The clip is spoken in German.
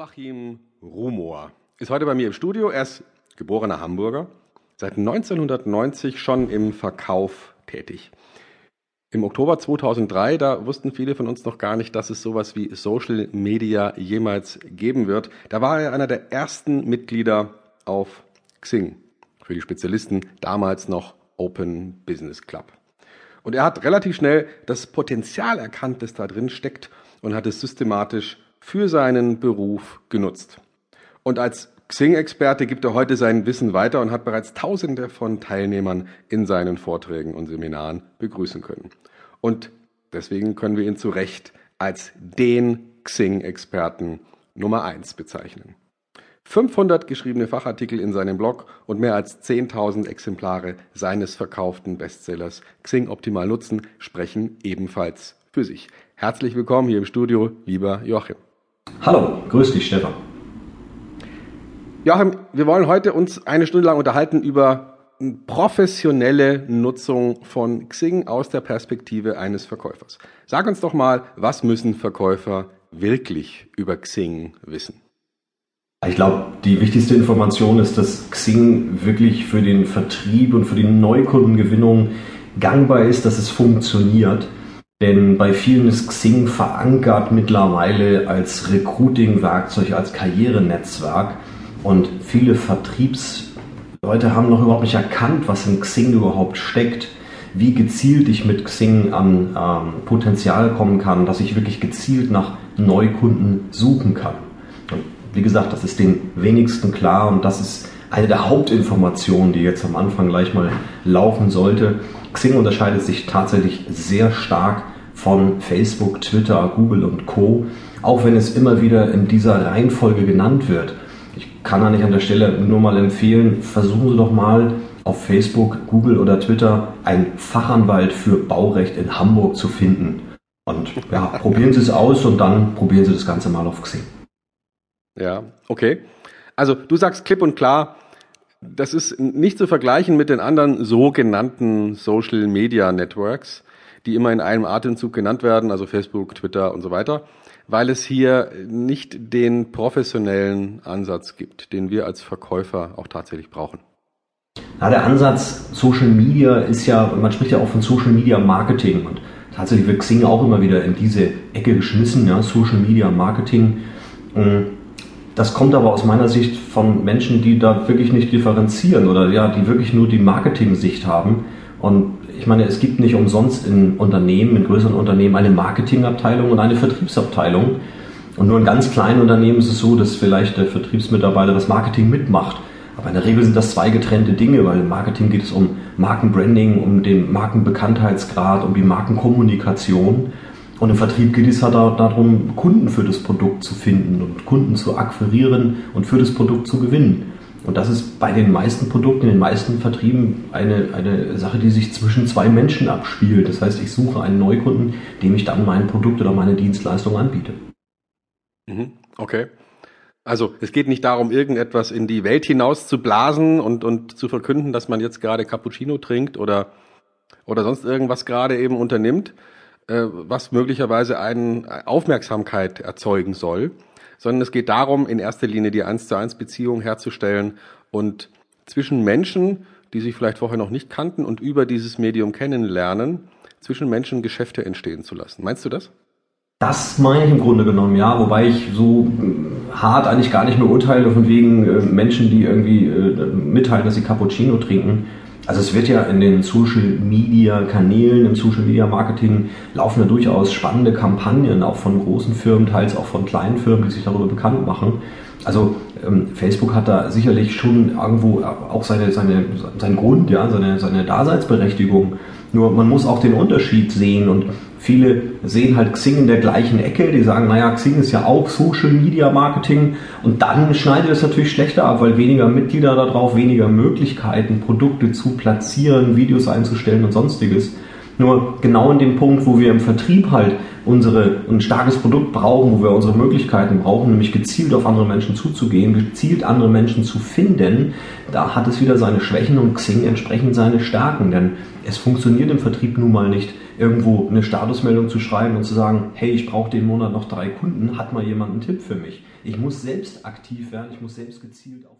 Joachim Rumor ist heute bei mir im Studio. Er ist geborener Hamburger, seit 1990 schon im Verkauf tätig. Im Oktober 2003, da wussten viele von uns noch gar nicht, dass es sowas wie Social Media jemals geben wird. Da war er einer der ersten Mitglieder auf Xing. Für die Spezialisten damals noch Open Business Club. Und er hat relativ schnell das Potenzial erkannt, das da drin steckt und hat es systematisch für seinen Beruf genutzt. Und als Xing-Experte gibt er heute sein Wissen weiter und hat bereits Tausende von Teilnehmern in seinen Vorträgen und Seminaren begrüßen können. Und deswegen können wir ihn zu Recht als den Xing-Experten Nummer eins bezeichnen. 500 geschriebene Fachartikel in seinem Blog und mehr als 10.000 Exemplare seines verkauften Bestsellers Xing Optimal Nutzen sprechen ebenfalls für sich. Herzlich willkommen hier im Studio, lieber Joachim. Hallo, grüß dich, Stefan. Joachim, wir wollen heute uns eine Stunde lang unterhalten über professionelle Nutzung von Xing aus der Perspektive eines Verkäufers. Sag uns doch mal, was müssen Verkäufer wirklich über Xing wissen? Ich glaube, die wichtigste Information ist, dass Xing wirklich für den Vertrieb und für die Neukundengewinnung gangbar ist, dass es funktioniert. Denn bei vielen ist Xing verankert mittlerweile als Recruiting-Werkzeug, als Karrierenetzwerk. Und viele Vertriebsleute haben noch überhaupt nicht erkannt, was in Xing überhaupt steckt, wie gezielt ich mit Xing an ähm, Potenzial kommen kann, dass ich wirklich gezielt nach Neukunden suchen kann. Und wie gesagt, das ist den wenigsten klar und das ist eine der Hauptinformationen, die jetzt am Anfang gleich mal laufen sollte. Xing unterscheidet sich tatsächlich sehr stark von Facebook, Twitter, Google und Co. Auch wenn es immer wieder in dieser Reihenfolge genannt wird. Ich kann da nicht an der Stelle nur mal empfehlen, versuchen Sie doch mal auf Facebook, Google oder Twitter einen Fachanwalt für Baurecht in Hamburg zu finden. Und ja, probieren Sie es aus und dann probieren Sie das Ganze mal auf Xing. Ja, okay. Also du sagst klipp und klar, das ist nicht zu vergleichen mit den anderen sogenannten Social Media Networks, die immer in einem Atemzug genannt werden, also Facebook, Twitter und so weiter, weil es hier nicht den professionellen Ansatz gibt, den wir als Verkäufer auch tatsächlich brauchen. Ja, der Ansatz Social Media ist ja, man spricht ja auch von Social Media Marketing und tatsächlich wird Xing auch immer wieder in diese Ecke geschmissen, ja, Social Media Marketing. Und das kommt aber aus meiner Sicht von Menschen, die da wirklich nicht differenzieren oder ja, die wirklich nur die Marketing-Sicht haben. Und ich meine, es gibt nicht umsonst in Unternehmen, in größeren Unternehmen eine Marketingabteilung und eine Vertriebsabteilung. Und nur in ganz kleinen Unternehmen ist es so, dass vielleicht der Vertriebsmitarbeiter das Marketing mitmacht. Aber in der Regel sind das zwei getrennte Dinge, weil im Marketing geht es um Markenbranding, um den Markenbekanntheitsgrad, um die Markenkommunikation. Und im Vertrieb geht es halt darum, Kunden für das Produkt zu finden und Kunden zu akquirieren und für das Produkt zu gewinnen. Und das ist bei den meisten Produkten, in den meisten Vertrieben eine, eine Sache, die sich zwischen zwei Menschen abspielt. Das heißt, ich suche einen Neukunden, dem ich dann mein Produkt oder meine Dienstleistung anbiete. Mhm. Okay. Also es geht nicht darum, irgendetwas in die Welt hinaus zu blasen und, und zu verkünden, dass man jetzt gerade Cappuccino trinkt oder, oder sonst irgendwas gerade eben unternimmt, äh, was möglicherweise eine Aufmerksamkeit erzeugen soll, sondern es geht darum, in erster Linie die eins zu eins Beziehung herzustellen und zwischen Menschen, die sich vielleicht vorher noch nicht kannten und über dieses Medium kennenlernen, zwischen Menschen Geschäfte entstehen zu lassen. Meinst du das? Das meine ich im Grunde genommen, ja, wobei ich so äh, hart eigentlich gar nicht mehr urteile von wegen äh, Menschen, die irgendwie mitteilen, dass sie Cappuccino trinken. Also es wird ja in den Social Media Kanälen, im Social Media Marketing laufen ja durchaus spannende Kampagnen, auch von großen Firmen, teils auch von kleinen Firmen, die sich darüber bekannt machen. Also ähm, Facebook hat da sicherlich schon irgendwo auch seine, seine, seinen Grund, ja, seine, seine Daseinsberechtigung. Nur man muss auch den Unterschied sehen und Viele sehen halt Xing in der gleichen Ecke, die sagen, naja, Xing ist ja auch Social Media Marketing und dann schneidet es natürlich schlechter ab, weil weniger Mitglieder darauf, weniger Möglichkeiten, Produkte zu platzieren, Videos einzustellen und sonstiges. Nur genau in dem Punkt, wo wir im Vertrieb halt unsere, ein starkes Produkt brauchen, wo wir unsere Möglichkeiten brauchen, nämlich gezielt auf andere Menschen zuzugehen, gezielt andere Menschen zu finden, da hat es wieder seine Schwächen und Xing entsprechend seine Stärken. Denn es funktioniert im Vertrieb nun mal nicht, irgendwo eine Statusmeldung zu schreiben und zu sagen, hey, ich brauche den Monat noch drei Kunden, hat mal jemand einen Tipp für mich? Ich muss selbst aktiv werden, ich muss selbst gezielt auf